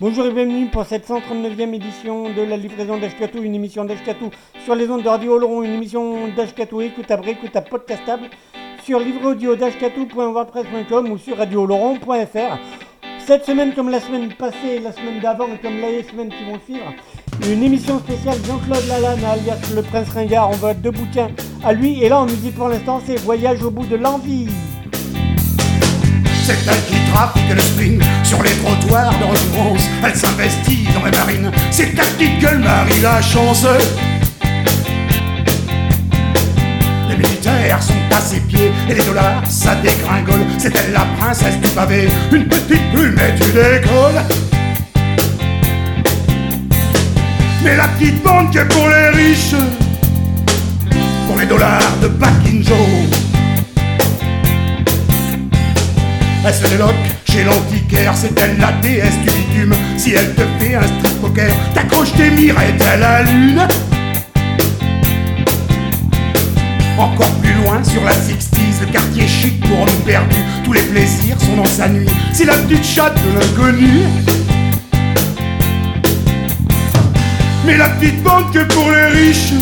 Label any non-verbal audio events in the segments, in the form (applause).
Bonjour et bienvenue pour cette 139e édition de la livraison d'Ashkatou, une émission d'Ashkatou sur les ondes de Radio Oloron, une émission d'Ashkatou écoutable, écoutable, podcastable sur livre audio d'ashkatou.wordpress.com ou sur radiooloron.fr. Cette semaine, comme la semaine passée, la semaine d'avant et comme les semaines qui vont suivre, une émission spéciale Jean-Claude Lalanne, alias le Prince Ringard. On va deux bouquins à lui et là nous dit pour l'instant c'est Voyage au bout de l'envie. C'est elle qui trafique le spring sur les trottoirs de France. Elle s'investit dans les marines. C'est ta petite gueule, Marie la chance. Les militaires sont à ses pieds et les dollars, ça dégringole. C'est elle la princesse du pavé, une petite plume et tu décolles. Mais la petite bande que pour les riches, pour les dollars de Packing Joe. Elle se déloque chez l'antiquaire, c'est elle la déesse du bitume? Si elle te fait un strip poker, t'accroches tes mirettes à la lune. Encore plus loin sur la 60 le quartier chic pour hommes perdus. Tous les plaisirs sont dans sa nuit. C'est la petite chatte de l'inconnu. Mais la petite bande que pour les riches,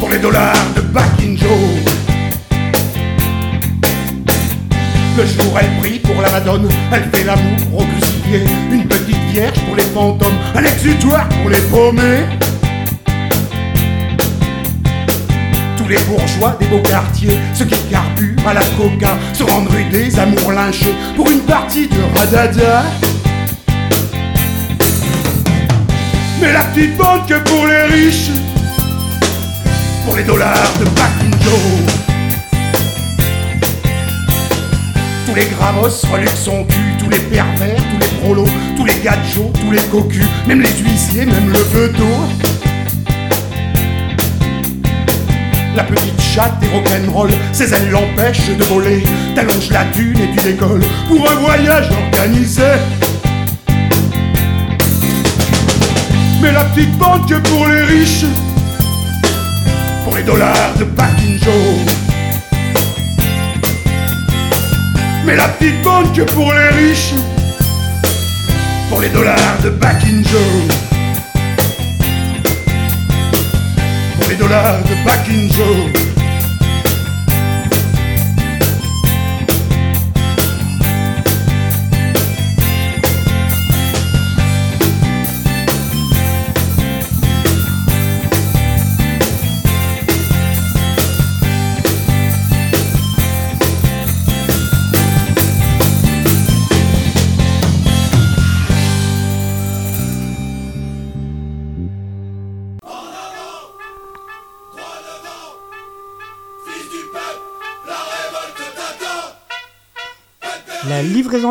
pour les dollars de Back Joe. Le jour elle prie pour la Madone, elle fait l'amour au crucifié, une petite vierge pour les fantômes, un exutoire pour les paumés. Tous les bourgeois des beaux quartiers, ceux qui carburent à la coca, se rendent des amours lynchés pour une partie de radada. Mais la petite bande que pour les riches, pour les dollars de Joe. Tous les gravos reluquent son cul, tous les pervers, tous les prolos, tous les gadjos, tous les cocus, même les huissiers, même le veto. La petite chatte est rock'n'roll, ses ailes l'empêchent de voler. T'allonges la dune et tu décolles pour un voyage organisé. Mais la petite bande que pour les riches, pour les dollars de Packing. Mais la petite bande que pour les riches, pour les dollars de Back Joe. Pour les dollars de Back Joe.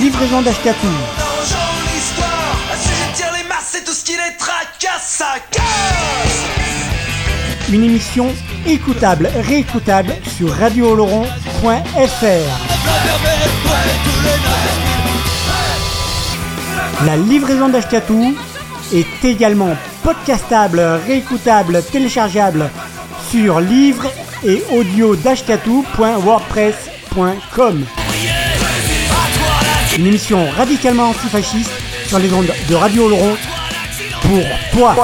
Livraison d'Ashkatou. Une émission écoutable, réécoutable sur radiooloron.fr. La livraison d'Ashkatou est également podcastable, réécoutable, téléchargeable sur livre et audio une émission radicalement antifasciste sur les ondes de Radio Laurent pour toi.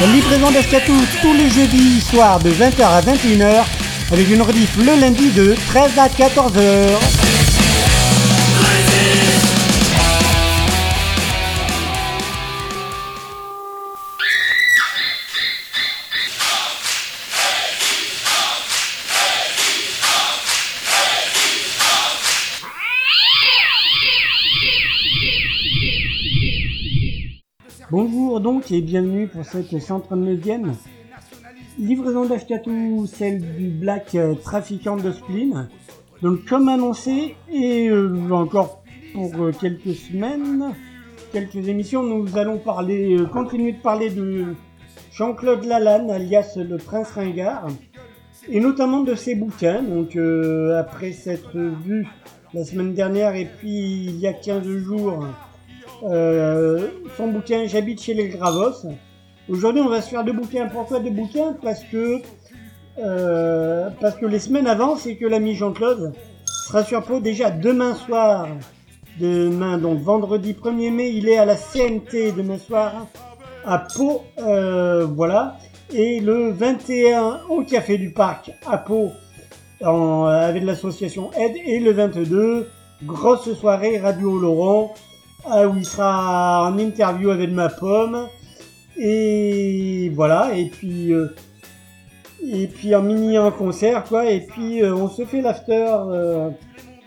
La livraison d'Escatou tous les jeudis soirs de 20h à 21h avec une rediff le lundi de 13 à 14h. Donc et bienvenue pour cette 139e livraison d'Ashkatou, celle du Black euh, trafiquant de spleen. Donc comme annoncé, et euh, encore pour euh, quelques semaines, quelques émissions, nous allons parler, continuer de parler de Jean-Claude Lalanne, alias le Prince Ringard, et notamment de ses bouquins. Donc après s'être vu la semaine dernière et puis il y a 15 jours, euh, son bouquin J'habite chez les Gravos. Aujourd'hui, on va se faire deux bouquins. Pourquoi deux bouquins? Parce que euh, parce que les semaines avancent et que l'ami Jean-Claude sera sur Pau déjà demain soir. Demain, donc vendredi 1er mai, il est à la CNT demain soir à Pau. euh, voilà. Et le 21 au Café du Parc à Pau avec l'association Aide. Et le 22, grosse soirée Radio Laurent où il sera en interview avec ma pomme. Et voilà, et puis euh, et puis en mini en concert quoi, et puis euh, on se fait l'after, euh,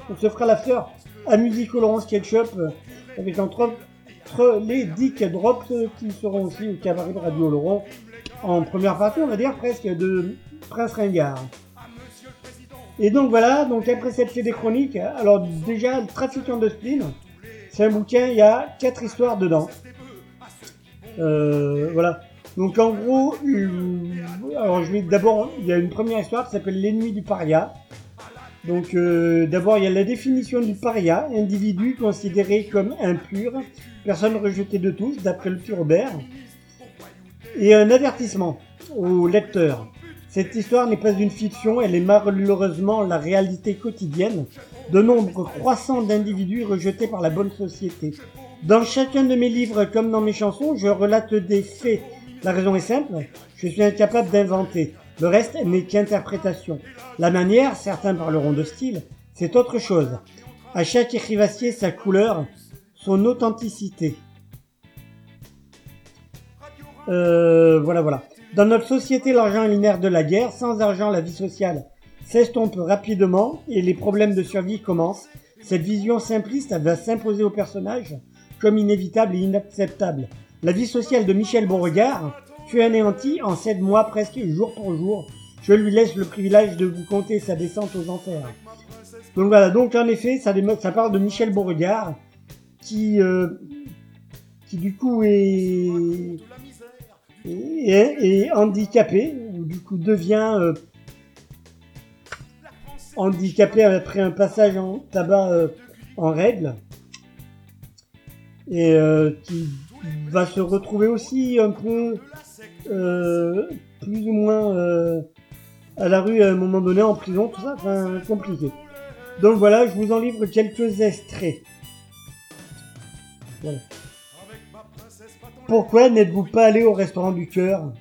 on se fera l'after à Musique Laurent Sketchup euh, avec entre les Dick Drops euh, qui seront aussi au cabaret de Radio Laurent en première partie, on va dire presque de Prince Ringard. Et donc voilà, donc après cette des chroniques, alors déjà le trafiquant de spleen, c'est un bouquin, il y a quatre histoires dedans. Euh, voilà. Donc en gros, euh, d'abord, il y a une première histoire qui s'appelle l'ennemi du paria. Donc euh, d'abord il y a la définition du paria, individu considéré comme impur, personne rejetée de tous, d'après le Robert. Et un avertissement au lecteur. Cette histoire n'est pas une fiction, elle est malheureusement la réalité quotidienne de nombre croissant d'individus rejetés par la bonne société. Dans chacun de mes livres comme dans mes chansons, je relate des faits. La raison est simple, je suis incapable d'inventer. Le reste n'est qu'interprétation. La manière, certains parleront de style, c'est autre chose. À chaque écrivassier sa couleur, son authenticité. Euh, voilà, voilà. Dans notre société, l'argent est nerf de la guerre. Sans argent, la vie sociale s'estompe rapidement et les problèmes de survie commencent. Cette vision simpliste va s'imposer au personnage comme inévitable et inacceptable. La vie sociale de Michel Beauregard fut anéantie en sept mois presque jour pour jour. Je lui laisse le privilège de vous conter sa descente aux enfers. Donc voilà, donc en effet, ça, parle de Michel Beauregard qui, euh, qui du coup est handicapé, ou du coup devient euh, handicapé après un passage en tabac euh, en règle. Et euh, qui va se retrouver aussi un peu euh, plus ou moins à la rue à un moment donné en prison tout ça enfin compliqué. Donc voilà je vous en livre quelques extraits. Pourquoi n'êtes-vous pas allé au restaurant du cœur?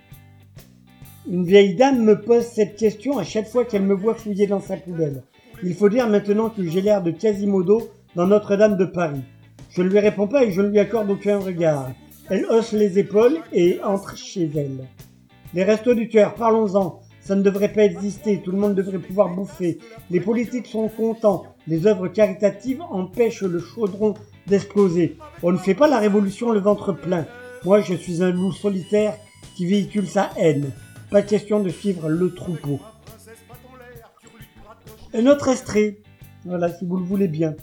Une vieille dame me pose cette question à chaque fois qu'elle me voit fouiller dans sa poubelle. Il faut dire maintenant que j'ai l'air de Quasimodo dans Notre-Dame de Paris. Je ne lui réponds pas et je ne lui accorde aucun regard. Elle hausse les épaules et entre chez elle. Les restos du cœur, parlons-en. Ça ne devrait pas exister, tout le monde devrait pouvoir bouffer. Les politiques sont contents, les œuvres caritatives empêchent le chaudron d'exploser. On ne fait pas la révolution le ventre plein. Moi, je suis un loup solitaire qui véhicule sa haine. Pas question de suivre le troupeau. Un autre extrait, voilà, si vous le voulez bien.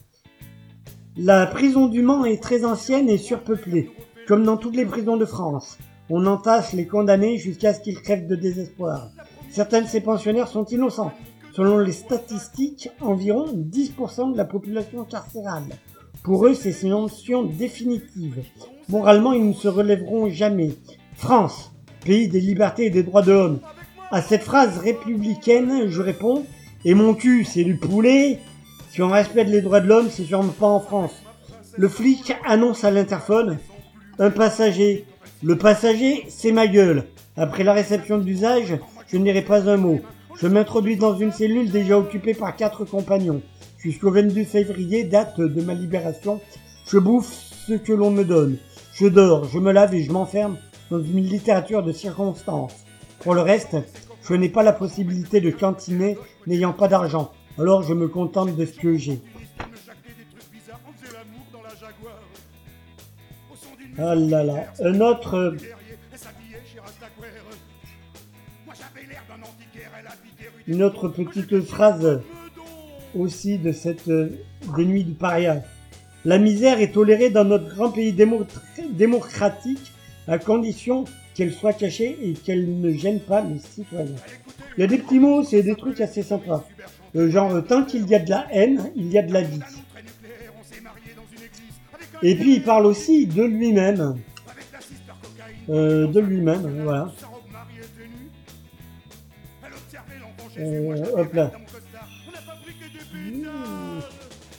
La prison du Mans est très ancienne et surpeuplée, comme dans toutes les prisons de France. On entasse les condamnés jusqu'à ce qu'ils crèvent de désespoir. Certains de ces pensionnaires sont innocents. Selon les statistiques, environ 10% de la population carcérale. Pour eux, c'est une sanction définitive. Moralement, ils ne se relèveront jamais. France, pays des libertés et des droits de l'homme. À cette phrase républicaine, je réponds, et mon cul, c'est du poulet. Si on respecte les droits de l'homme, c'est sûrement pas en France. Le flic annonce à l'interphone, un passager. Le passager, c'est ma gueule. Après la réception d'usage, je ne dirai pas un mot. Je m'introduis dans une cellule déjà occupée par quatre compagnons. Jusqu'au 22 février, date de ma libération, je bouffe ce que l'on me donne. Je dors, je me lave et je m'enferme dans une littérature de circonstances. Pour le reste, je n'ai pas la possibilité de cantiner n'ayant pas d'argent. Alors je me contente de ce que j'ai. Ah là là. Un autre. euh, Une autre petite phrase aussi de cette euh, des nuits du paria. La misère est tolérée dans notre grand pays démo- démocratique à condition qu'elle soit cachée et qu'elle ne gêne pas les citoyens. Il y a des petits mots, c'est des trucs assez sympas. Euh, genre, euh, tant qu'il y a de la haine, il y a de la vie. Et puis il parle aussi de lui-même. Euh, de lui-même, voilà. Hop là. Mmh.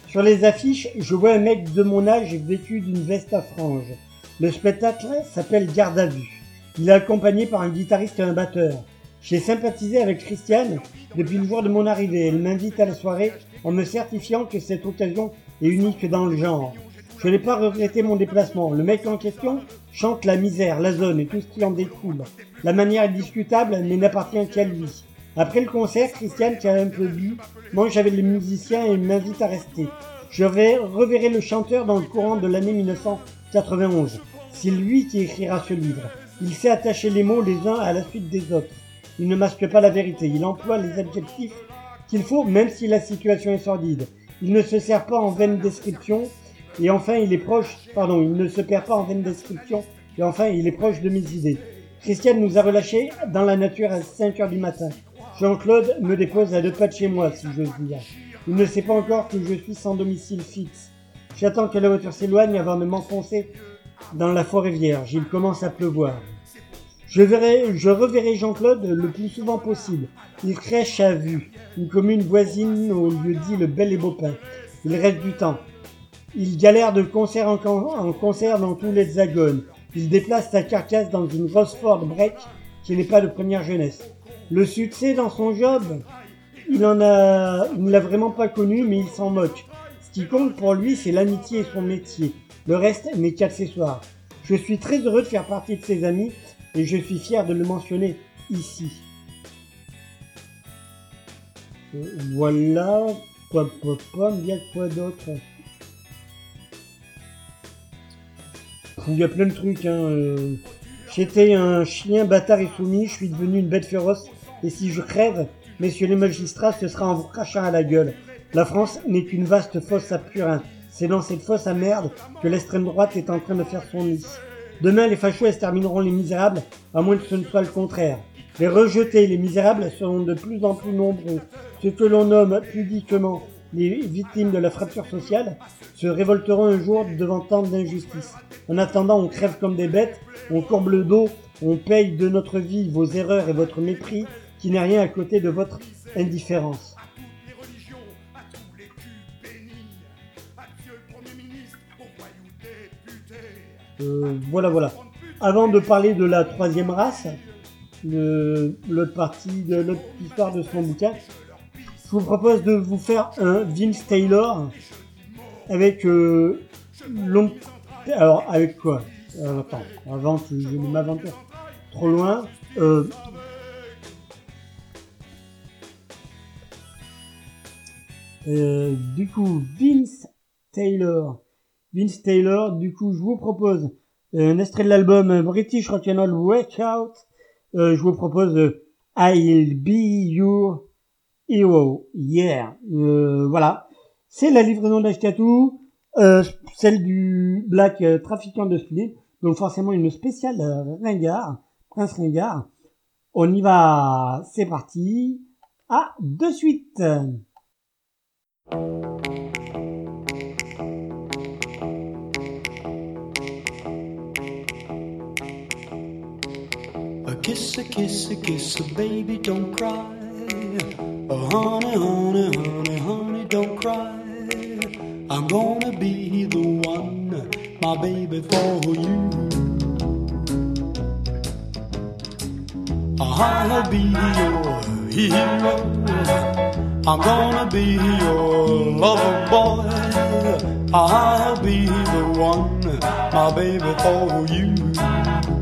Sur les affiches, je vois un mec de mon âge vêtu d'une veste à franges. Le spectacle s'appelle Garde à vue. Il est accompagné par un guitariste et un batteur. J'ai sympathisé avec Christiane depuis le jour de mon arrivée. Elle m'invite à la soirée en me certifiant que cette occasion est unique dans le genre. Je n'ai pas regretté mon déplacement. Le mec en question chante la misère, la zone et tout ce qui en découle. La manière est discutable, mais n'appartient qu'à lui. Après le concert, Christiane, qui a un peu bu, mange avec les musiciens et m'invite à rester. Je reverrai le chanteur dans le courant de l'année 1991. C'est lui qui écrira ce livre. Il sait attacher les mots les uns à la suite des autres. Il ne masque pas la vérité. Il emploie les adjectifs qu'il faut, même si la situation est sordide. Il ne se sert pas en vaine description. Et enfin, il est proche, pardon, il ne se perd pas en vaine description. Et enfin, il est proche de mes idées. Christiane nous a relâchés dans la nature à 5 heures du matin. Jean-Claude me dépose à deux pas de chez moi, si j'ose dire. Il ne sait pas encore que je suis sans domicile fixe. J'attends que la voiture s'éloigne avant de m'enfoncer dans la forêt vierge. Il commence à pleuvoir. Je verrai, je reverrai Jean-Claude le plus souvent possible. Il crèche à vue, une commune voisine au lieu dit le Bel et Beaupin. Il reste du temps. Il galère de concert en, con- en concert dans tout l'hexagone. Il déplace sa carcasse dans une grosse Ford Break qui n'est pas de première jeunesse. Le succès dans son job, il en a, il ne l'a vraiment pas connu, mais il s'en moque. Ce qui compte pour lui, c'est l'amitié et son métier. Le reste n'est qu'accessoire. Je suis très heureux de faire partie de ses amis et je suis fier de le mentionner ici. Voilà, pom, il y a quoi d'autre? Il y a plein de trucs. Hein. euh. J'étais un chien bâtard et soumis, je suis devenu une bête féroce. Et si je crève, messieurs les magistrats, ce sera en vous crachant à la gueule. La France n'est qu'une vaste fosse à purin. C'est dans cette fosse à merde que l'extrême droite est en train de faire son nid. Demain, les fachos extermineront les misérables, à moins que ce ne soit le contraire. Les rejetés, les misérables, seront de plus en plus nombreux. Ce que l'on nomme pudiquement les victimes de la fracture sociale se révolteront un jour devant tant d'injustice. En attendant, on crève comme des bêtes, on courbe le dos, on paye de notre vie vos erreurs et votre mépris, qui n'est rien à côté de votre indifférence. Euh, voilà, voilà. Avant de parler de la troisième race, l'autre partie de l'autre histoire de son bouquin, je vous propose de vous faire un Vince Taylor avec euh, long... Alors, avec quoi? Euh, Attends, avant que je ne m'aventure trop loin. Du coup, Vince Taylor. Vince Taylor, du coup, je vous propose un extrait de l'album British Rock'n'Roll Workout. Euh, je vous propose euh, I'll Be Your Hero. Yeah. Euh, voilà. C'est la livraison d'Ashkatu, euh, celle du Black euh, Trafiquant de Split. Donc forcément une spéciale euh, Ringard, Prince Ringard. On y va. C'est parti. À de suite. Kiss, a kiss, a kiss, a baby, don't cry. Oh, honey, honey, honey, honey, don't cry. I'm gonna be the one, my baby, for you. I'll be your hero. I'm gonna be your lover boy. I'll be the one, my baby, for you.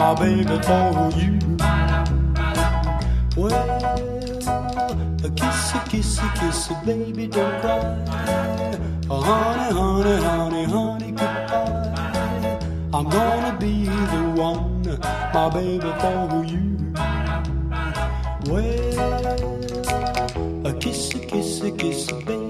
my baby, for you. Well, a kiss, a kiss, a kiss, baby, don't cry. Oh, honey, honey, honey, honey, goodbye. I'm gonna be the one, my baby, for you. Well, a kiss, a kiss, a kiss, baby,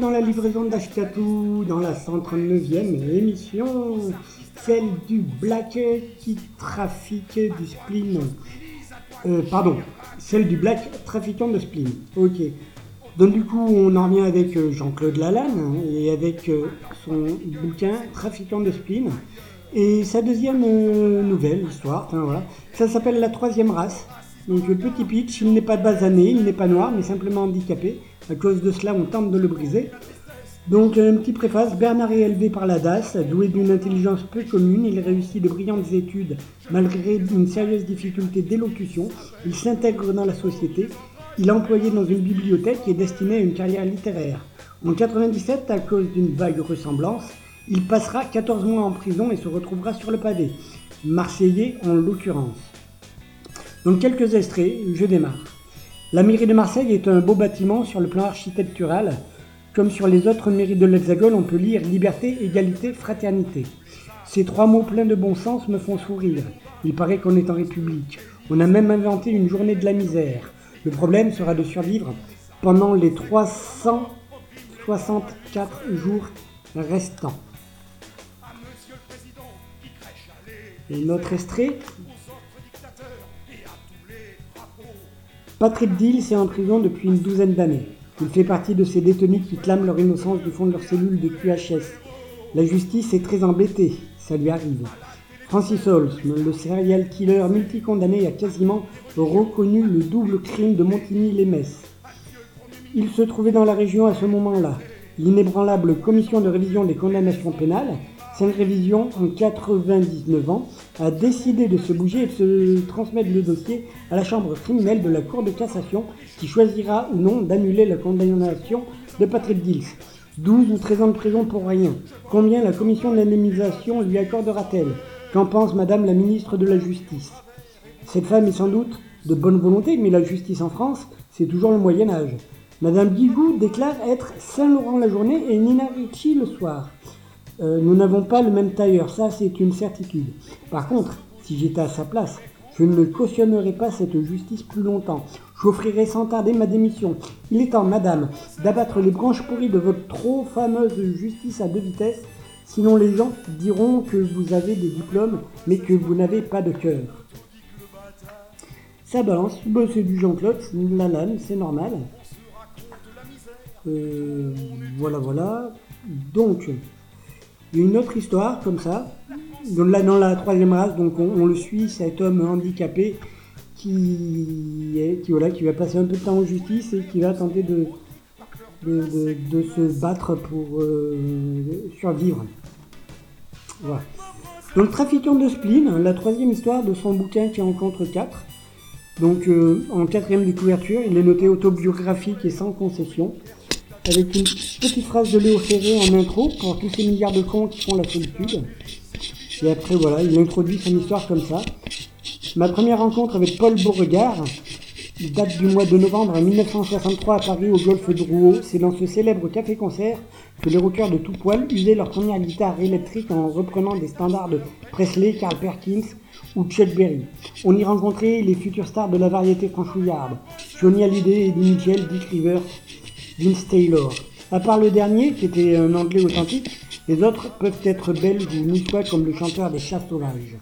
Dans la livraison d'Ashkatou, dans la 139e émission, celle du Black qui trafique du spleen. Euh, pardon, celle du Black trafiquant de spleen. Ok. Donc du coup, on en revient avec euh, Jean-Claude Lalanne hein, et avec euh, son bouquin Trafiquant de spleen. Et sa deuxième nouvelle, histoire, voilà, ça s'appelle La troisième race. Donc le petit pitch, il n'est pas basané, il n'est pas noir, mais simplement handicapé. À cause de cela, on tente de le briser. Donc un petit préface, Bernard est élevé par la DAS, doué d'une intelligence peu commune, il réussit de brillantes études malgré une sérieuse difficulté d'élocution, il s'intègre dans la société, il est employé dans une bibliothèque qui est destinée à une carrière littéraire. En 97, à cause d'une vague ressemblance, il passera 14 mois en prison et se retrouvera sur le pavé, marseillais en l'occurrence. Donc quelques extraits, je démarre. La mairie de Marseille est un beau bâtiment sur le plan architectural. Comme sur les autres mairies de l'Hexagone, on peut lire liberté, égalité, fraternité. Ces trois mots pleins de bon sens me font sourire. Il paraît qu'on est en République. On a même inventé une journée de la misère. Le problème sera de survivre pendant les 364 jours restants. Et notre extrait Patrick Dill est en prison depuis une douzaine d'années. Il fait partie de ces détenus qui clament leur innocence du fond de leurs cellules de QHS. La justice est très embêtée, ça lui arrive. Francis Holmes, le serial killer multicondamné, a quasiment reconnu le double crime de Montigny-les-Messes. Il se trouvait dans la région à ce moment-là. L'inébranlable commission de révision des condamnations pénales, cette révision en 99 ans, a décidé de se bouger et de se transmettre le dossier à la chambre criminelle de la Cour de cassation qui choisira ou non d'annuler la condamnation de Patrick Dills. 12 ou 13 ans de prison pour rien. Combien la commission d'indemnisation lui accordera-t-elle? Qu'en pense Madame la ministre de la Justice? Cette femme est sans doute de bonne volonté, mais la justice en France, c'est toujours le Moyen Âge. Madame Guigou déclare être Saint-Laurent la journée et Nina Ricci le soir. Euh, nous n'avons pas le même tailleur, ça c'est une certitude. Par contre, si j'étais à sa place, je ne cautionnerais pas cette justice plus longtemps. J'offrirai sans tarder ma démission. Il est temps, madame, d'abattre les branches pourries de votre trop fameuse justice à deux vitesses, sinon les gens diront que vous avez des diplômes, mais que vous n'avez pas de cœur. Ça balance, c'est du Jean-Claude, la lame, c'est normal. Euh, voilà, voilà. Donc, il y a une autre histoire comme ça. Donc là, dans la troisième race, donc on, le suit, cet homme handicapé qui, est, qui, voilà, qui va passer un peu de temps en justice et qui va tenter de, de, se battre pour euh, survivre. Voilà. Donc, trafiquant de spleen, la troisième histoire de son bouquin qui rencontre quatre. Donc, euh, en quatrième de couverture, il est noté autobiographique et sans concession avec une petite phrase de Léo Ferré en intro pour tous ces milliards de cons qui font la solitude. Et après, voilà, il introduit son histoire comme ça. Ma première rencontre avec Paul Beauregard date du mois de novembre 1963 à Paris au golfe de Rouault. C'est dans ce célèbre café-concert que les rockers de tout poil usaient leur première guitare électrique en reprenant des standards de Presley, Carl Perkins ou Chuck Berry. On y rencontrait les futurs stars de la variété franchouillarde, Johnny Hallyday, Eddie Mitchell, Dick Rivers, Vince Taylor. À part le dernier, qui était un anglais authentique, les autres peuvent être belges ou niçois comme le chanteur des chats sauvages.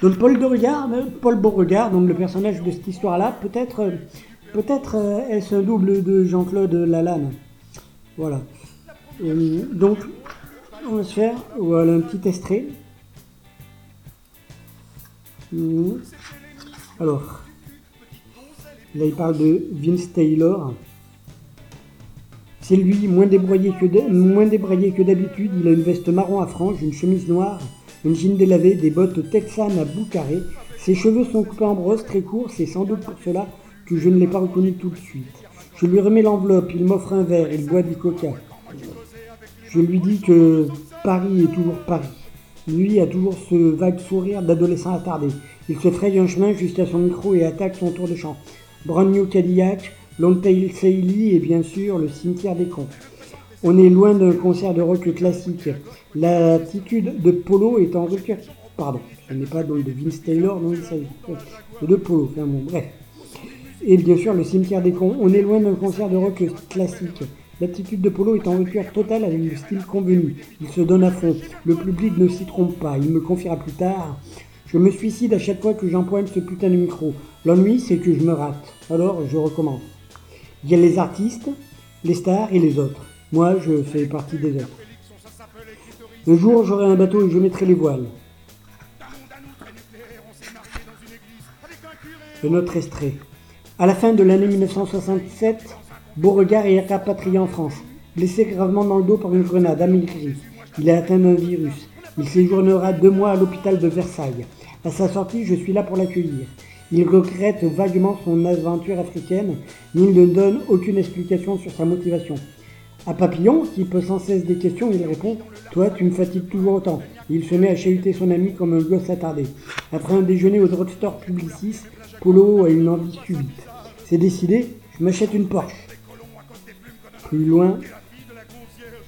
Donc Paul Beauregard, euh, Paul Beauregard, le personnage de cette histoire-là, peut-être euh, euh, est-ce un double de Jean-Claude Lalanne. Voilà. donc, on va se faire un petit extrait. Alors, Là, il parle de Vince Taylor. C'est lui, moins débraillé que d'habitude. Il a une veste marron à franges, une chemise noire, une jean délavée, des bottes texanes à bout carré. Ses cheveux sont coupés en brosse, très courts. C'est sans doute pour cela que je ne l'ai pas reconnu tout de suite. Je lui remets l'enveloppe, il m'offre un verre, il boit du coca. Je lui dis que Paris est toujours Paris. Lui a toujours ce vague sourire d'adolescent attardé. Il se fraye un chemin jusqu'à son micro et attaque son tour de chant. Brand New Cadillac, Longtail Sailey et bien sûr le cimetière des cons. On est loin d'un concert de rock classique. L'attitude de Polo est en rupture. Pardon, ce n'est pas donc de Vince Taylor, non, il s'agit de Polo. Enfin bon, bref. Et bien sûr, le cimetière des cons. On est loin d'un concert de rock classique. L'attitude de Polo est en rupture totale avec le style convenu. Il se donne à fond. Le public ne s'y trompe pas. Il me confiera plus tard je me suicide à chaque fois que j'empoigne ce putain de micro. L'ennui, c'est que je me rate. Alors, je recommence. Il y a les artistes, les stars et les autres. Moi, je fais partie des autres. Un jour, j'aurai un bateau et je mettrai les voiles. Un autre extrait. À la fin de l'année 1967, Beauregard est rapatrié en France, blessé gravement dans le dos par une grenade amaigri. Il est atteint d'un virus. Il séjournera deux mois à l'hôpital de Versailles. À sa sortie, je suis là pour l'accueillir. Il regrette vaguement son aventure africaine, mais il ne donne aucune explication sur sa motivation. À Papillon, qui pose sans cesse des questions, il répond Toi, tu me fatigues toujours autant. il se met à chahuter son ami comme un gosse attardé. Après un déjeuner au drugstore Publicis, Polo a une envie subite. C'est décidé, je m'achète une Porsche. Plus loin,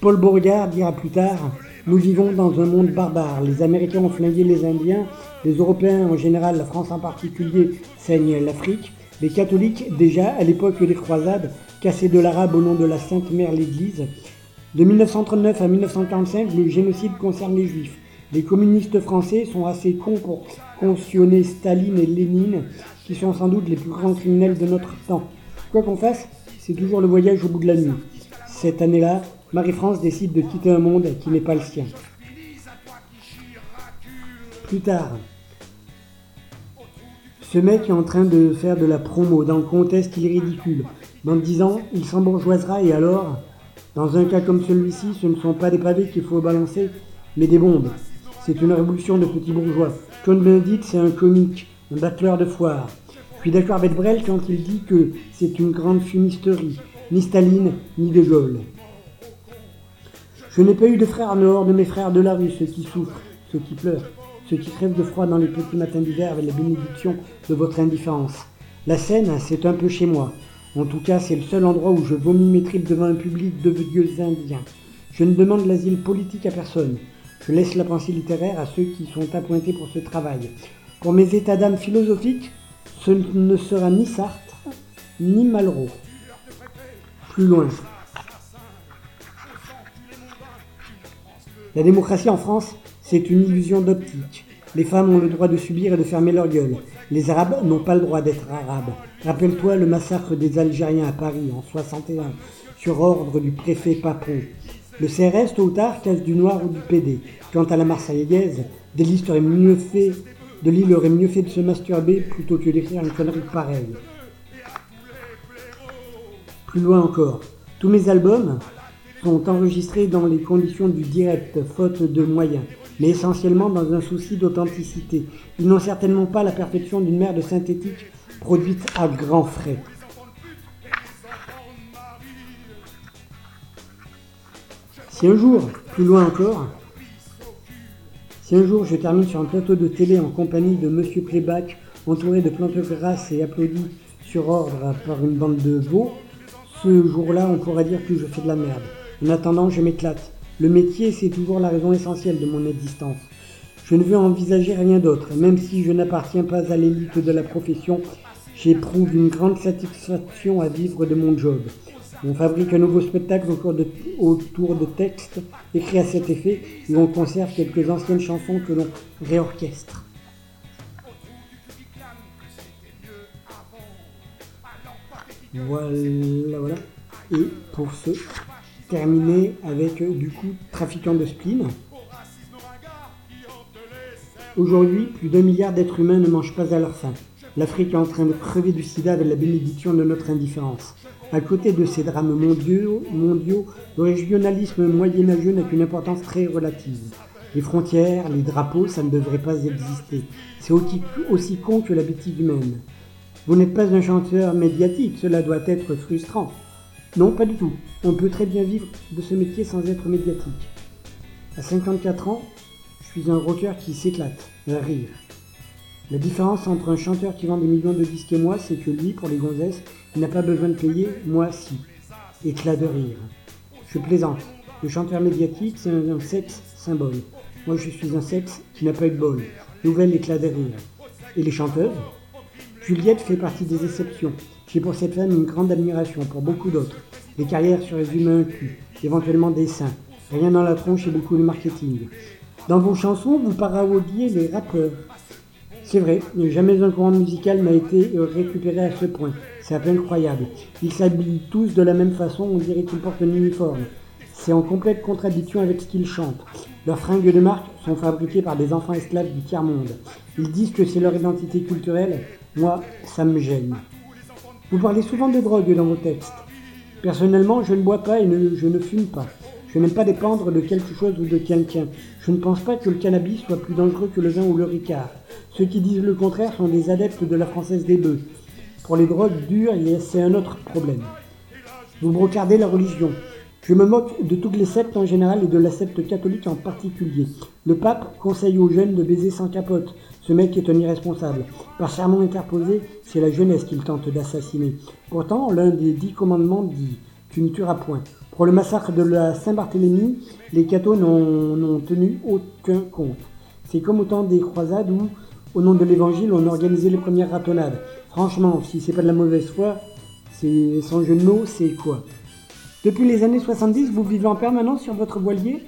Paul Beauregard dira plus tard Nous vivons dans un monde barbare. Les Américains ont flingué les Indiens les Européens en général, la France en particulier, saignent l'Afrique. Les catholiques, déjà à l'époque des croisades, cassaient de l'arabe au nom de la Sainte Mère l'Église. De 1939 à 1945, le génocide concerne les juifs. Les communistes français sont assez cons pour cautionner Staline et Lénine, qui sont sans doute les plus grands criminels de notre temps. Quoi qu'on fasse, c'est toujours le voyage au bout de la nuit. Cette année-là, Marie-France décide de quitter un monde qui n'est pas le sien. Plus tard, ce mec est en train de faire de la promo. Dans le contexte, il est ridicule. Dans dix ans, il s'embourgeoisera et alors Dans un cas comme celui-ci, ce ne sont pas des pavés qu'il faut balancer, mais des bombes. C'est une révolution de petits bourgeois. John Benedict, c'est un comique, un battleur de foire. Je suis d'accord avec Brel quand il dit que c'est une grande fumisterie. Ni Staline, ni De Gaulle. Je n'ai pas eu de frères nord de mes frères de la rue, ceux qui souffrent, ceux qui pleurent, ceux qui crèvent de froid dans les petits matins d'hiver avec la bénédiction de votre indifférence. La Seine, c'est un peu chez moi. En tout cas, c'est le seul endroit où je vomis mes tripes devant un public de vieux indiens. Je ne demande l'asile politique à personne. Je laisse la pensée littéraire à ceux qui sont appointés pour ce travail. Pour mes états d'âme philosophiques, ce ne sera ni Sartre, ni Malraux. Plus loin. La démocratie en France, c'est une illusion d'optique. Les femmes ont le droit de subir et de fermer leur gueule. Les Arabes n'ont pas le droit d'être Arabes. Rappelle-toi le massacre des Algériens à Paris en 61, sur ordre du préfet Papon. Le CRS, tôt ou tard, casse du noir ou du PD. Quant à la Marseillaise, des listes auraient mieux fait, de aurait mieux fait de se masturber plutôt que d'écrire une connerie pareille. Plus loin encore, tous mes albums sont enregistrés dans les conditions du direct, faute de moyens, mais essentiellement dans un souci d'authenticité. Ils n'ont certainement pas la perfection d'une merde synthétique produite à grands frais. Si un jour, plus loin encore, si un jour je termine sur un plateau de télé en compagnie de Monsieur Playback, entouré de plantes grasses et applaudi sur ordre par une bande de veaux, ce jour-là on pourra dire que je fais de la merde. En attendant, je m'éclate. Le métier, c'est toujours la raison essentielle de mon existence. Je ne veux envisager rien d'autre. Même si je n'appartiens pas à l'élite de la profession, j'éprouve une grande satisfaction à vivre de mon job. On fabrique un nouveau spectacle autour de, autour de textes écrits à cet effet et on conserve quelques anciennes chansons que l'on réorchestre. Voilà, voilà. Et pour ce terminer avec euh, du coup trafiquant de spleen. Aujourd'hui, plus d'un milliard d'êtres humains ne mangent pas à leur faim. L'Afrique est en train de crever du sida avec la bénédiction de notre indifférence. À côté de ces drames mondiaux, le régionalisme moyenâgeux n'a qu'une importance très relative. Les frontières, les drapeaux, ça ne devrait pas exister. C'est aussi con que la bêtise humaine. Vous n'êtes pas un chanteur médiatique, cela doit être frustrant. Non, pas du tout. On peut très bien vivre de ce métier sans être médiatique. À 54 ans, je suis un rocker qui s'éclate, à rire. La différence entre un chanteur qui vend des millions de disques et moi, c'est que lui, pour les gonzesses, il n'a pas besoin de payer, moi si. Éclat de rire. Je plaisante. Le chanteur médiatique, c'est un, sexe symbole. Moi, je suis un sexe qui n'a pas eu de bol. Nouvel éclat de rire. Et les chanteuses? Juliette fait partie des exceptions. J'ai pour cette femme une grande admiration, pour beaucoup d'autres. Les carrières se résument à un cul, éventuellement des seins. Rien dans la tronche et beaucoup de marketing. Dans vos chansons, vous parodiez les rappeurs. C'est vrai, jamais un courant musical n'a été récupéré à ce point. C'est incroyable. Ils s'habillent tous de la même façon, on dirait qu'ils portent un uniforme. C'est en complète contradiction avec ce qu'ils chantent. Leurs fringues de marque sont fabriquées par des enfants esclaves du tiers-monde. Ils disent que c'est leur identité culturelle. Moi, ça me gêne. Vous parlez souvent de drogue dans vos textes. Personnellement, je ne bois pas et je ne fume pas. Je n'aime pas dépendre de quelque chose ou de quelqu'un. Je ne pense pas que le cannabis soit plus dangereux que le vin ou le ricard. Ceux qui disent le contraire sont des adeptes de la française des bœufs. Pour les drogues dures, c'est un autre problème. Vous brocardez la religion. Je me moque de toutes les sectes en général et de la secte catholique en particulier. Le pape conseille aux jeunes de baiser sans capote. Ce mec est un irresponsable. Par serment interposé, c'est la jeunesse qu'il tente d'assassiner. Pourtant, l'un des dix commandements dit Tu ne tueras point. Pour le massacre de la Saint-Barthélemy, les cathos n'ont tenu aucun compte. C'est comme au temps des croisades où, au nom de l'évangile, on organisait les premières ratonnades. Franchement, si c'est pas de la mauvaise foi, c'est sans jeu de mots, c'est quoi? Depuis les années 70, vous vivez en permanence sur votre voilier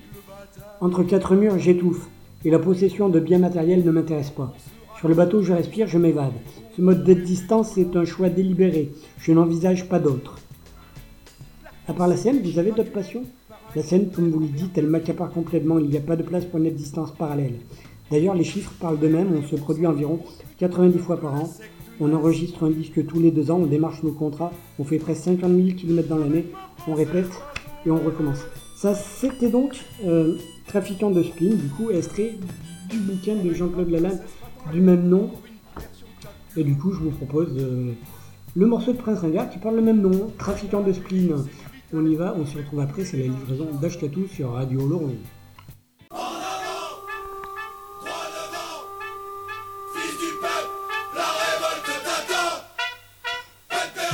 Entre quatre murs, j'étouffe et la possession de biens matériels ne m'intéresse pas. Sur le bateau, je respire, je m'évade. Ce mode d'existence est un choix délibéré. Je n'envisage pas d'autre. À part la scène, vous avez d'autres passions? La scène, comme vous le dites, elle m'accapare complètement. Il n'y a pas de place pour une existence parallèle. D'ailleurs, les chiffres parlent d'eux-mêmes. On se produit environ 90 fois par an. On enregistre un disque tous les deux ans, on démarche nos contrats, on fait presque 50 000 km dans l'année, on répète et on recommence. Ça, c'était donc euh, Trafiquant de spleen, du coup, extrait du bouquin de Jean-Claude Lalanne du même nom. Et du coup, je vous propose euh, le morceau de Prince Ringard qui parle le même nom, Trafiquant de spleen. On y va, on se retrouve après, c'est la livraison d'Ashkatou sur Radio Laurent.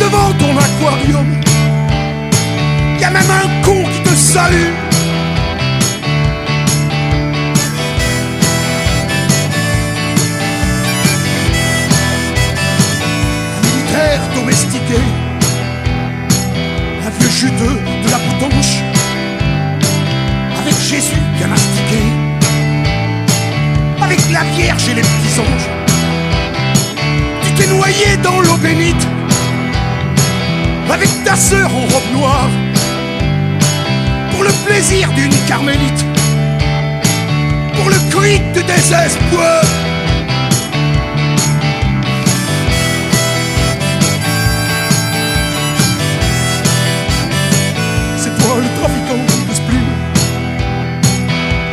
Devant ton aquarium. Y'a même un con qui te salue. militaire domestiqué, un vieux juteux de la boutonche, avec Jésus bien astiqué, avec la Vierge et les petits anges. Tu t'es noyé dans l'eau bénite, chasseurs en robe noire, pour le plaisir d'une carmélite, pour le cri du désespoir. C'est toi le trafiquant de spleen,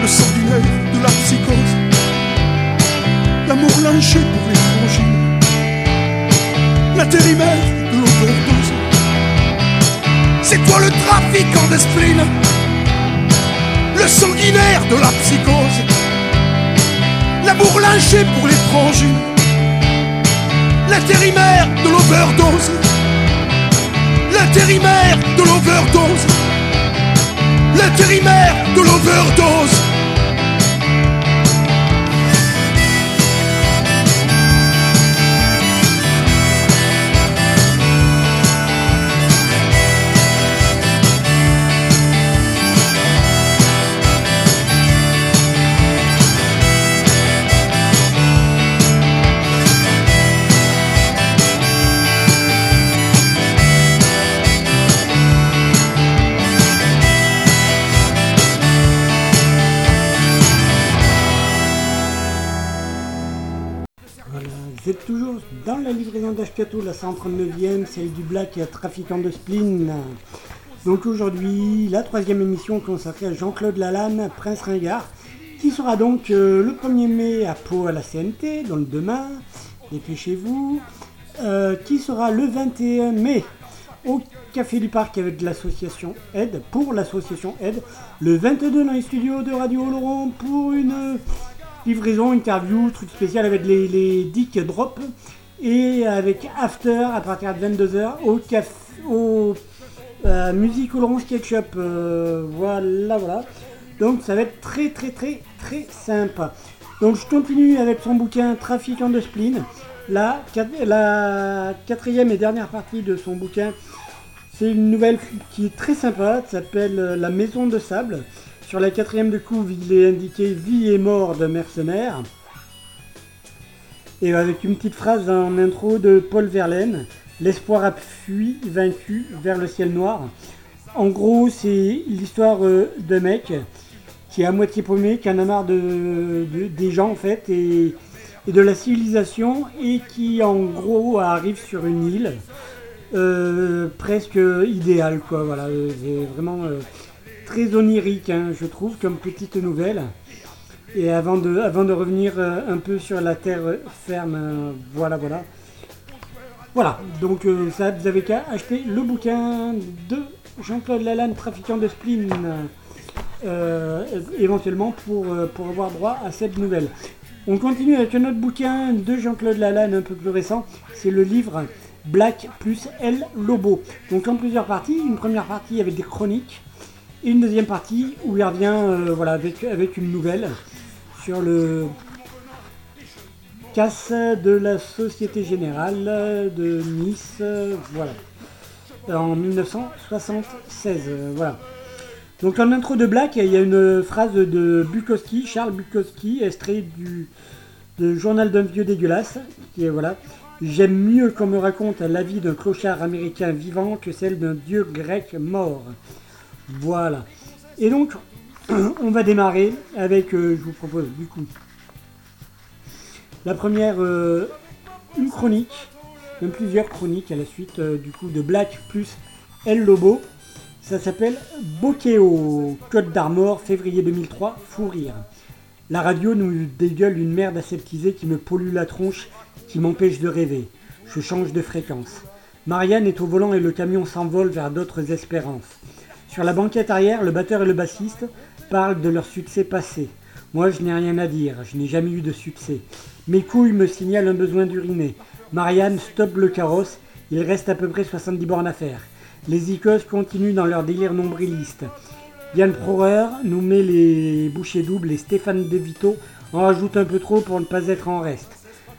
le sanguinaire de la psychose, l'amour lynché pour les franchines, l'intérimaire de l'auteur c'est toi le trafiquant d'esprit, le sanguinaire de la psychose, la bourlinger pour les frangines, l'intérimaire de l'overdose, l'intérimaire de l'overdose, l'intérimaire de l'overdose. Vous êtes toujours dans la livraison d'Ashkato, la 139e, celle du Black trafiquant de spleen. Donc aujourd'hui, la troisième émission consacrée à Jean-Claude Lalanne, Prince Ringard, qui sera donc euh, le 1er mai à Pau à la CNT, donc demain, dépêchez-vous, euh, qui sera le 21 mai au Café du Parc avec l'association Aide, pour l'association Aide, le 22 dans les studios de Radio Laurent pour une livraison, interview, truc spécial avec les, les Dick Drop et avec After à partir de 22h au café au euh, Musique Orange Ketchup. Euh, voilà, voilà. Donc ça va être très très très très sympa. Donc je continue avec son bouquin Trafiquant de spleen. La, la quatrième et dernière partie de son bouquin, c'est une nouvelle qui est très sympa, s'appelle euh, La Maison de Sable. Sur la quatrième de couve, il est indiqué Vie et mort de mercenaires. Et avec une petite phrase en intro de Paul Verlaine L'espoir a fui, vaincu, vers le ciel noir. En gros, c'est l'histoire euh, d'un mec qui est à moitié paumé, qui en a marre de, de- des gens en fait, et, de la civilisation, et qui en gros arrive sur une île euh, presque idéale, quoi. Voilà, euh, c'est vraiment très onirique, hein, je trouve, comme petite nouvelle. Et avant de, avant de revenir euh, un peu sur la terre ferme, euh, voilà, voilà. Voilà, donc euh, ça, vous avez qu'à acheter le bouquin de Jean-Claude Lalanne, trafiquant de spleen, éventuellement pour, pour avoir droit à cette nouvelle. On continue avec un autre bouquin de Jean-Claude Lalanne un peu plus récent, c'est le livre Black plus El Lobo. Donc en plusieurs parties, une première partie avec des chroniques, une deuxième partie où il revient euh, voilà, avec, avec une nouvelle sur le casse de la Société Générale de Nice, voilà, en 1976, euh, voilà. Donc en intro de Black, il y a une phrase de Bukowski, Charles Bukowski, extrait du Journal d'un vieux dégueulasse, qui est voilà. J'aime mieux qu'on me raconte la vie d'un clochard américain vivant que celle d'un dieu grec mort. Voilà. Et donc, (clears throat) on va démarrer avec, euh, je vous propose du coup, la première, euh, une chronique, même plusieurs chroniques à la suite euh, du coup de Black plus El Lobo. Ça s'appelle Bokeo, Côte d'Armor, février 2003, fou rire. La radio nous dégueule une merde aseptisée qui me pollue la tronche, qui m'empêche de rêver. Je change de fréquence. Marianne est au volant et le camion s'envole vers d'autres espérances. Sur la banquette arrière, le batteur et le bassiste parlent de leur succès passé. Moi, je n'ai rien à dire, je n'ai jamais eu de succès. Mes couilles me signalent un besoin d'uriner. Marianne stoppe le carrosse, il reste à peu près 70 bornes à faire. Les icos continuent dans leur délire nombriliste. Yann Prorer nous met les bouchées doubles et Stéphane De Vito en rajoute un peu trop pour ne pas être en reste.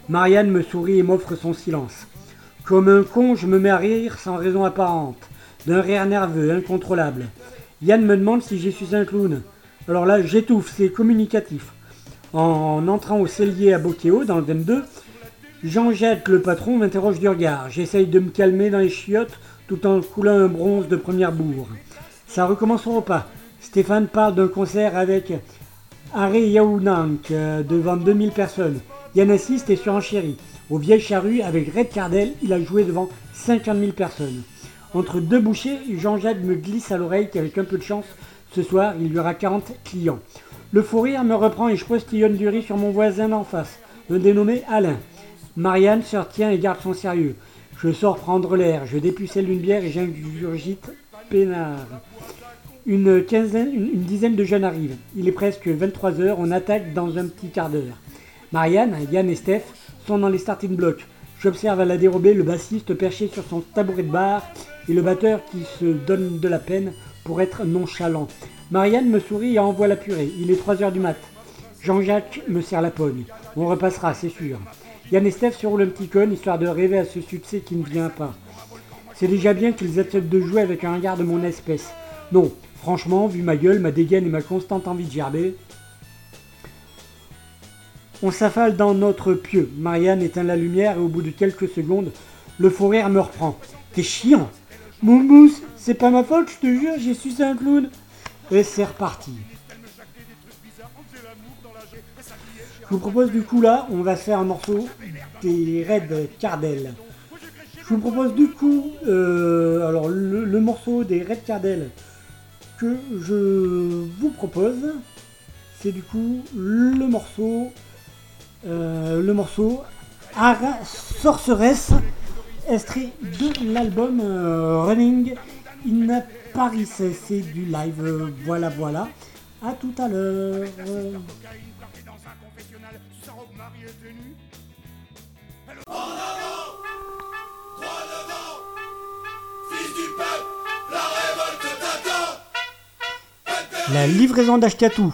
Marianne me sourit et m'offre son silence. Comme un con, je me mets à rire sans raison apparente, d'un rire nerveux, incontrôlable. Yann me demande si j'ai su un clown. Alors là, j'étouffe, c'est communicatif. En entrant au cellier à Bokeo, dans le 22, Jean-Jacques, le patron, m'interroge du regard. J'essaye de me calmer dans les chiottes tout en coulant un bronze de première bourre. Ça recommence au repas. Stéphane parle d'un concert avec Are Yaounank euh, devant 2000 personnes. Yann assiste et surenchérit. Au Vieille Charrue, avec Red Cardel, il a joué devant 50 000 personnes. Entre deux bouchées, Jean-Jacques me glisse à l'oreille qu'avec un peu de chance, ce soir, il y aura 40 clients. Le fou rire me reprend et je postillonne du riz sur mon voisin d'en face. un dénommé Alain. Marianne se retient et garde son sérieux. Je sors prendre l'air, je dépucelle une bière et j'ingurgite peinard. Une, quinzaine, une, une dizaine de jeunes arrivent. Il est presque 23h, on attaque dans un petit quart d'heure. Marianne, Yann et Steph sont dans les starting blocks. J'observe à la dérobée le bassiste perché sur son tabouret de bar et le batteur qui se donne de la peine pour être nonchalant. Marianne me sourit et envoie la purée. Il est 3h du mat. Jean-Jacques me serre la pogne. On repassera, c'est sûr. Yann et Steph se roulent un petit con histoire de rêver à ce succès qui ne vient pas. C'est déjà bien qu'ils acceptent de jouer avec un regard de mon espèce. Non, franchement, vu ma gueule, ma dégaine et ma constante envie de gerber, on s'affale dans notre pieu. Marianne éteint la lumière et au bout de quelques secondes, le fou rire me reprend. T'es chiant Mon mousse, c'est pas ma faute, je te jure, j'ai sucé un clown. Et c'est reparti. Je vous propose du coup là, on va faire un morceau des Red Cardell. Je vous propose du coup, euh, alors le, morceau des Red Cardell que je vous propose, c'est du coup le morceau, euh, le morceau Ara Sorceress, extrait de l'album euh, Running in Paris. C'est du live, euh, voilà, voilà. À tout à l'heure. La livraison d'Ashkatou.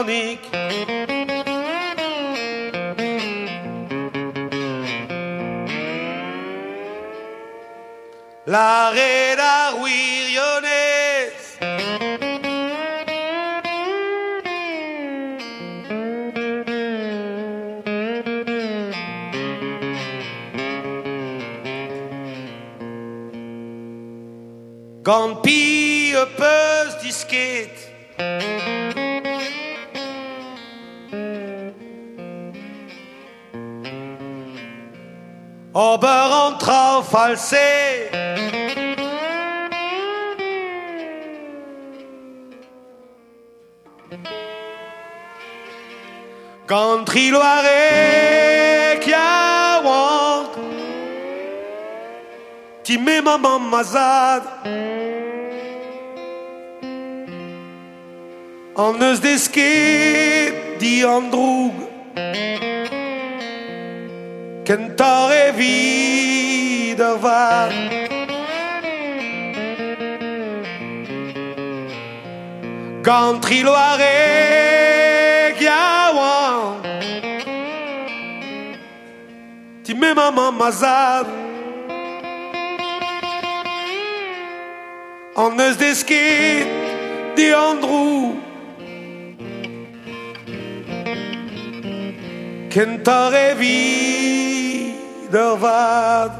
Sonic. Maman mazad En eus desket di androug Kentar e vid a vad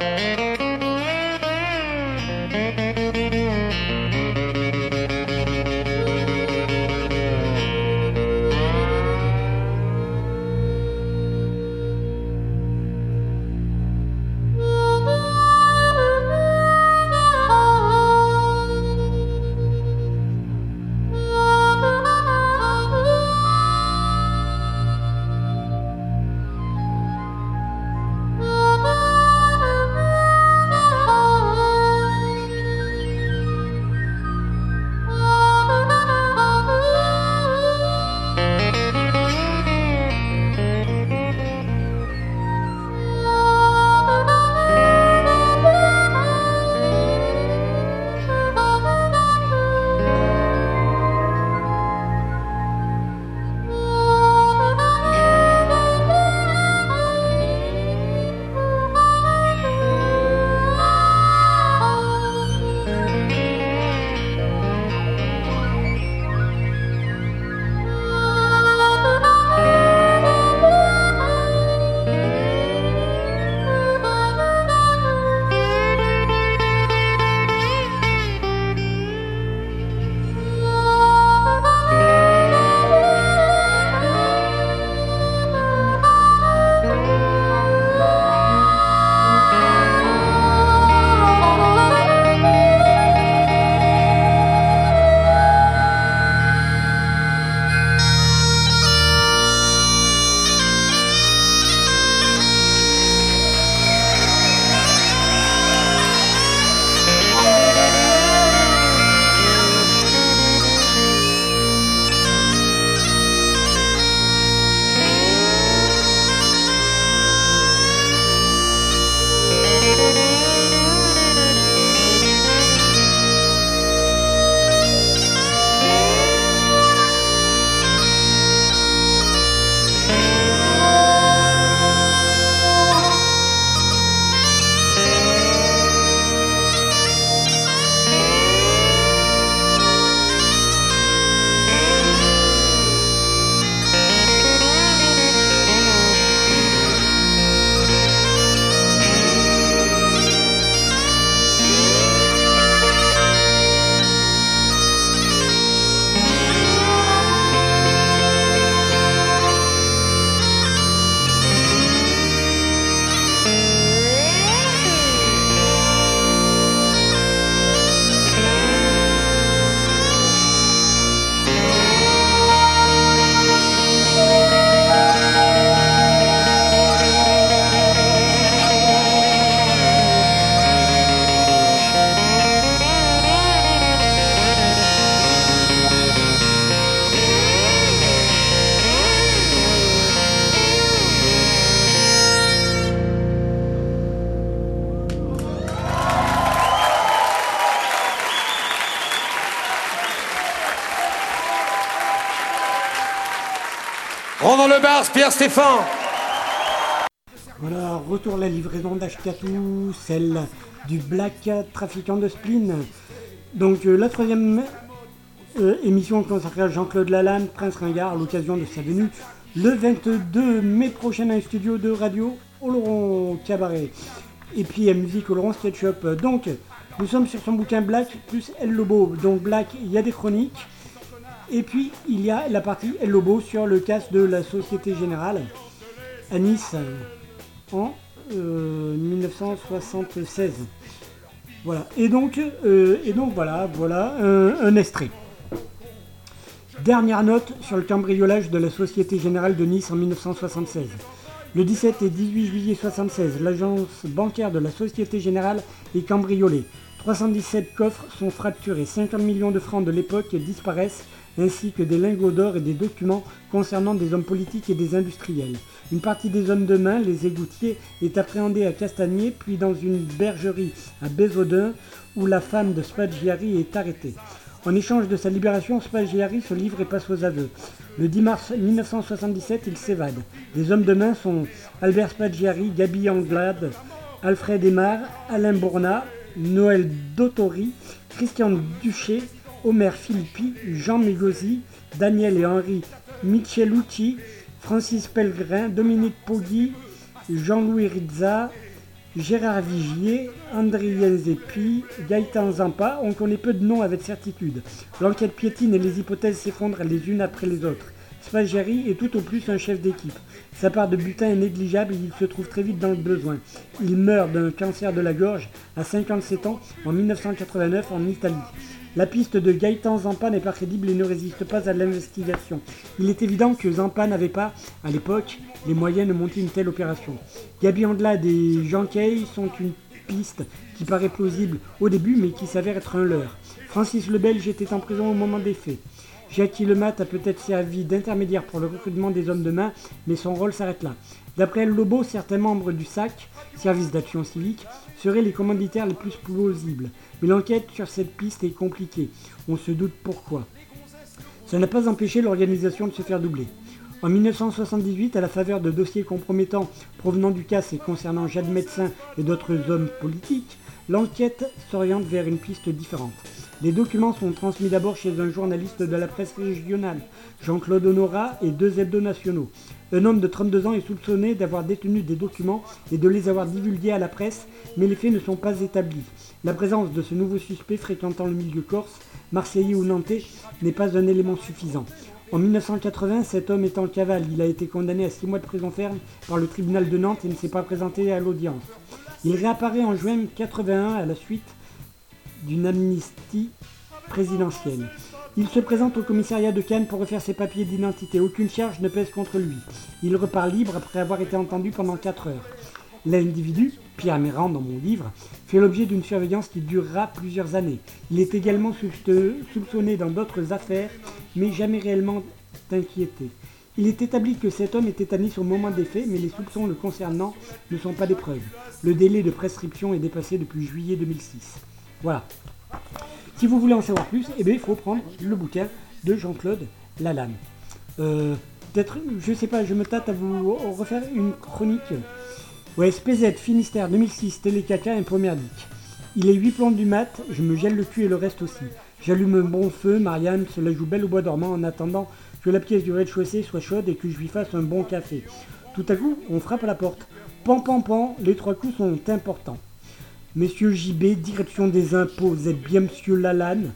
Pierre Stéphane. Voilà, retour à la livraison d'Ashkatou, celle du Black Trafiquant de Spleen. Donc euh, la troisième euh, émission consacrée à Jean-Claude Lalanne, Prince Ringard, à l'occasion de sa venue le 22 mai prochain dans les studios de radio Oloron Cabaret. Et puis à Musique Oloron Sketchup. Donc nous sommes sur son bouquin Black plus El Lobo. Donc Black, il y a des chroniques. Et puis il y a la partie El Lobo sur le casse de la Société Générale à Nice en euh, 1976. Voilà. Et donc, euh, et donc voilà, voilà un, un extrait. Dernière note sur le cambriolage de la Société Générale de Nice en 1976. Le 17 et 18 juillet 1976, l'agence bancaire de la Société Générale est cambriolée. 317 coffres sont fracturés, 50 millions de francs de l'époque disparaissent, ainsi que des lingots d'or et des documents concernant des hommes politiques et des industriels. Une partie des hommes de main, les égoutiers, est appréhendée à Castagnier, puis dans une bergerie à Bézodin, où la femme de Spaggiari est arrêtée. En échange de sa libération, Spaggiari se livre et passe aux aveux. Le 10 mars 1977, il s'évade. Les hommes de main sont Albert Spaggiari, Gabi Anglade, Alfred Aymar, Alain Bourna, Noël Dottori, Christian Duché, Omer Filippi, Jean Mégosi, Daniel et Henri Michelucci, Francis Pellegrin, Dominique Poggi, Jean-Louis Rizza, Gérard Vigier, André Zepi, Gaëtan Zampa, on connaît peu de noms avec certitude. L'enquête piétine et les hypothèses s'effondrent les unes après les autres. Spaggiari est tout au plus un chef d'équipe. Sa part de butin est négligeable et il se trouve très vite dans le besoin. Il meurt d'un cancer de la gorge à 57 ans en 1989 en Italie. La piste de Gaëtan Zampa n'est pas crédible et ne résiste pas à l'investigation. Il est évident que Zampa n'avait pas, à l'époque, les moyens de monter une telle opération. Gabi Andelade et Jean Kay sont une piste qui paraît plausible au début mais qui s'avère être un leurre. Francis le Belge était en prison au moment des faits. Jackie Lemat a peut-être servi d'intermédiaire pour le recrutement des hommes de main, mais son rôle s'arrête là. D'après Lobo, certains membres du SAC, Service d'action civique, seraient les commanditaires les plus plausibles. Mais l'enquête sur cette piste est compliquée. On se doute pourquoi. Ça n'a pas empêché l'organisation de se faire doubler. En 1978, à la faveur de dossiers compromettants provenant du CAS et concernant Jade Médecin et d'autres hommes politiques, l'enquête s'oriente vers une piste différente. Les documents sont transmis d'abord chez un journaliste de la presse régionale, Jean-Claude Honorat, et deux hebdos nationaux. Un homme de 32 ans est soupçonné d'avoir détenu des documents et de les avoir divulgués à la presse, mais les faits ne sont pas établis. La présence de ce nouveau suspect fréquentant le milieu corse, marseillais ou nantais, n'est pas un élément suffisant. En 1980, cet homme est en cavale. Il a été condamné à 6 mois de prison ferme par le tribunal de Nantes et ne s'est pas présenté à l'audience. Il réapparaît en juin 1981 à la suite d'une amnistie présidentielle. Il se présente au commissariat de Cannes pour refaire ses papiers d'identité. Aucune charge ne pèse contre lui. Il repart libre après avoir été entendu pendant 4 heures. L'individu, Pierre Méran dans mon livre, fait l'objet d'une surveillance qui durera plusieurs années. Il est également soupçonné dans d'autres affaires, mais jamais réellement inquiété. Il est établi que cet homme était Nice au moment des faits, mais les soupçons le concernant ne sont pas des preuves. Le délai de prescription est dépassé depuis juillet 2006. Voilà. Si vous voulez en savoir plus, eh bien, il faut prendre le bouquin de Jean-Claude Lalanne. Euh, Peut-être, je sais pas, je me tâte à vous refaire une chronique. Ouais, SPZ, Finistère 2006, Télécaca, un première dick. Il est 8 plombes du mat, je me gèle le cul et le reste aussi. J'allume un bon feu, Marianne se la joue belle au bois dormant en attendant que la pièce du rez-de-chaussée soit chaude et que je lui fasse un bon café. Tout à coup, on frappe à la porte. Pan pan pan, les trois coups sont importants. Monsieur JB, direction des impôts, vous êtes bien monsieur Lalanne?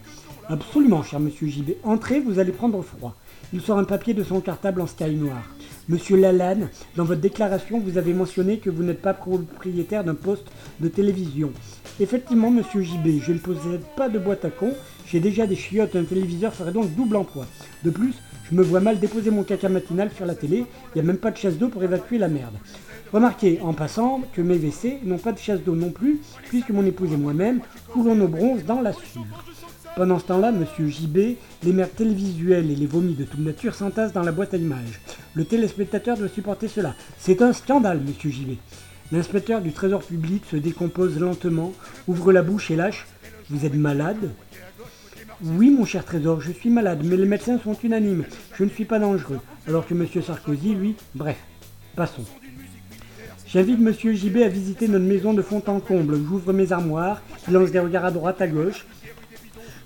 Absolument, cher monsieur JB. Entrez, vous allez prendre froid. Il sort un papier de son cartable en sky noir. Monsieur Lalanne, dans votre déclaration, vous avez mentionné que vous n'êtes pas propriétaire d'un poste de télévision. Effectivement, monsieur JB, je ne possède pas de boîte à con, j'ai déjà des chiottes, un téléviseur ferait donc double emploi. De plus, je me vois mal déposer mon caca matinal sur la télé, il n'y a même pas de chasse d'eau pour évacuer la merde. Remarquez en passant que mes WC n'ont pas de chasse d'eau non plus, puisque mon épouse et moi-même coulons nos bronzes dans la sûre. Pendant ce temps-là, monsieur JB, les mères télévisuelles et les vomis de toute nature s'entassent dans la boîte à images. Le téléspectateur doit supporter cela. C'est un scandale, monsieur JB. L'inspecteur du trésor public se décompose lentement, ouvre la bouche et lâche Vous êtes malade? Oui, mon cher trésor, je suis malade, mais les médecins sont unanimes. Je ne suis pas dangereux. Alors que monsieur Sarkozy, lui, bref, passons. J'invite Monsieur JB à visiter notre maison de fond en comble. J'ouvre mes armoires, il lance des regards à droite, à gauche.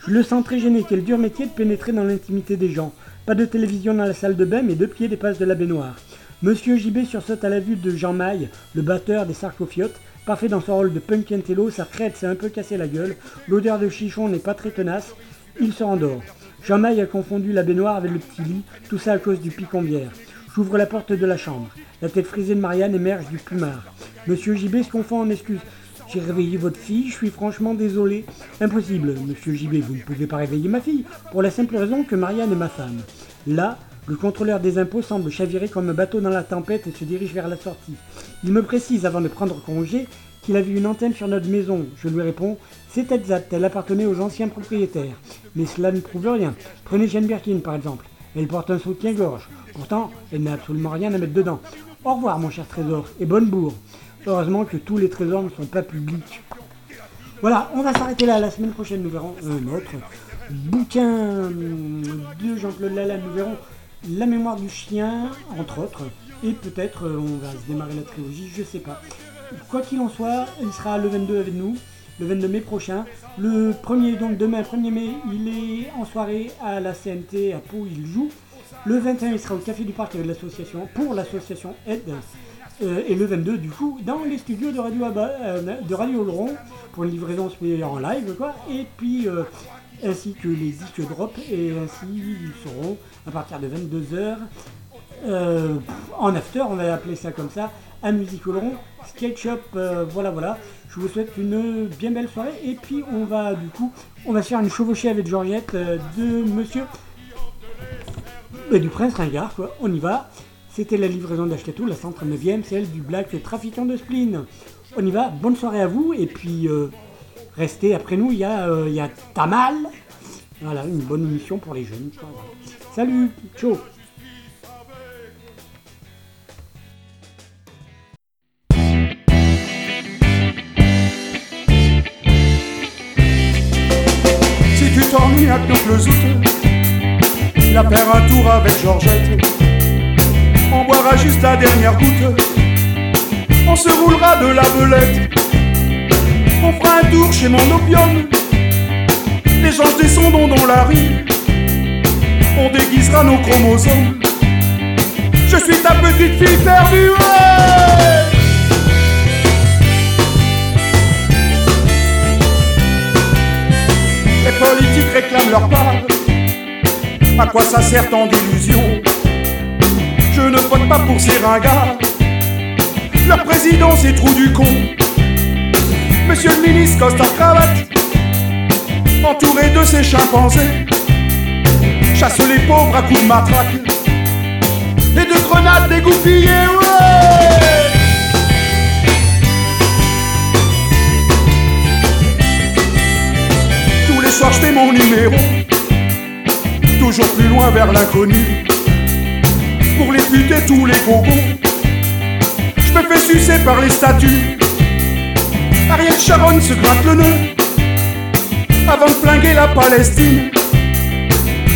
Je le sens très gêné, quel dur métier de pénétrer dans l'intimité des gens. Pas de télévision dans la salle de bain, mais deux pieds dépassent de la baignoire. Monsieur JB sursaute à la vue de Jean Maille, le batteur des Sarcofiotes. Parfait dans son rôle de punk intello, sa crête s'est un peu cassé la gueule. L'odeur de chichon n'est pas très tenace. Il se rendort. Jean Maille a confondu la baignoire avec le petit lit, tout ça à cause du picombière. J'ouvre la porte de la chambre. La tête frisée de Marianne émerge du plumard. Monsieur JB se confond en excuses. J'ai réveillé votre fille, je suis franchement désolé. Impossible, monsieur JB, vous ne pouvez pas réveiller ma fille, pour la simple raison que Marianne est ma femme. Là, le contrôleur des impôts semble chavirer comme un bateau dans la tempête et se dirige vers la sortie. Il me précise avant de prendre congé qu'il a vu une antenne sur notre maison. Je lui réponds C'est exact, elle appartenait aux anciens propriétaires. Mais cela ne prouve rien. Prenez Jeanne Birkin par exemple. Elle porte un soutien-gorge. Pourtant, elle n'a absolument rien à mettre dedans. Au revoir mon cher trésor et bonne bourre. Heureusement que tous les trésors ne sont pas publics. Voilà, on va s'arrêter là. La semaine prochaine, nous verrons un autre bouquin de Jean-Claude Lalanne. Nous verrons La mémoire du chien, entre autres. Et peut-être euh, on va se démarrer la trilogie, je sais pas. Quoi qu'il en soit, il sera le 22 avec nous, le 22 mai prochain. Le 1er, donc demain, 1er mai, il est en soirée à la CNT à Pau, il joue. Le 21, il sera au Café du Parc avec l'association, pour l'association Aide. Euh, et le 22, du coup, dans les studios de Radio, Abba, euh, de Radio pour une livraison en live, quoi. Et puis, euh, ainsi que les disques drop, et ainsi, ils seront, à partir de 22h, en after, on va appeler ça comme ça, à Musique Oloron, SketchUp, voilà, voilà. Je vous souhaite une bien belle soirée, et puis on va, du coup, on va faire une chevauchée avec Georgette de Monsieur... du Prince Ringard, quoi. On y va. C'était la livraison d'Ashkatou, la 139e, celle du Black Trafiquant de Spleen. On y va, bonne soirée à vous, et puis euh, restez après nous, il y, a, euh, y a Tamal. Voilà, une bonne émission pour les jeunes. Salut, ciao Si tu t'ennuies le zout, la faire un tour avec Georgette. On boira juste la dernière goutte. On se roulera de la belette. On fera un tour chez mon opium. Les gens descendront dans la rue. On déguisera nos chromosomes. Je suis ta petite fille perdue. Les politiques réclament leur part. À quoi ça sert tant d'illusions Je ne vote pas pour ces ringards. Leur président, c'est trou du con. Monsieur le ministre, costard cravate. Entouré de ses chimpanzés. Chasse les pauvres à coups de matraque. Et de grenades dégoupillées, ouais Tous les soirs je fais mon numéro Toujours plus loin vers l'inconnu Pour les buter tous les gogos Je me fais sucer par les statues. Ariel Sharon se gratte le nœud Avant de flinguer la Palestine.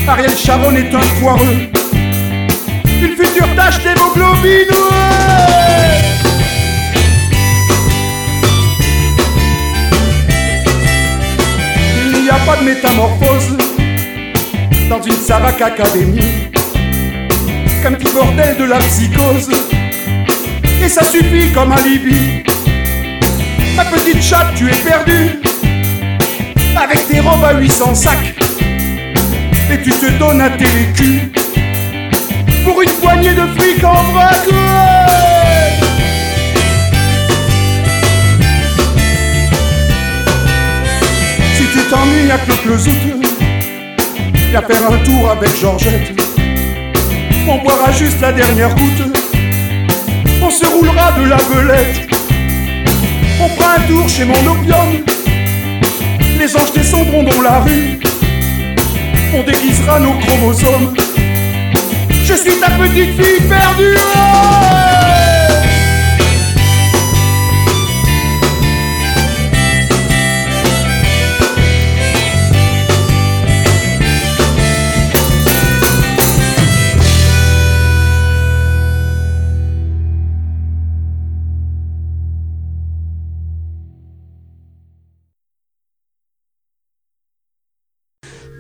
Ariel Sharon est un foireux. Une future tâche d'hémoglobine ouais. Il n'y a pas de métamorphose dans une Sarac Académie qu'un petit bordel de la psychose. Et ça suffit comme alibi. Ma petite chatte, tu es perdue avec tes robes à 800 sacs. Et tu te donnes un télécul pour une poignée de fric en ouais. Si tu t'ennuies à le zout, viens faire un tour avec Georgette. On boira juste la dernière goutte, on se roulera de la belette. On fera un tour chez mon opium, les anges descendront dans la rue. On déguisera nos chromosomes. Je suis ta petite fille perdue.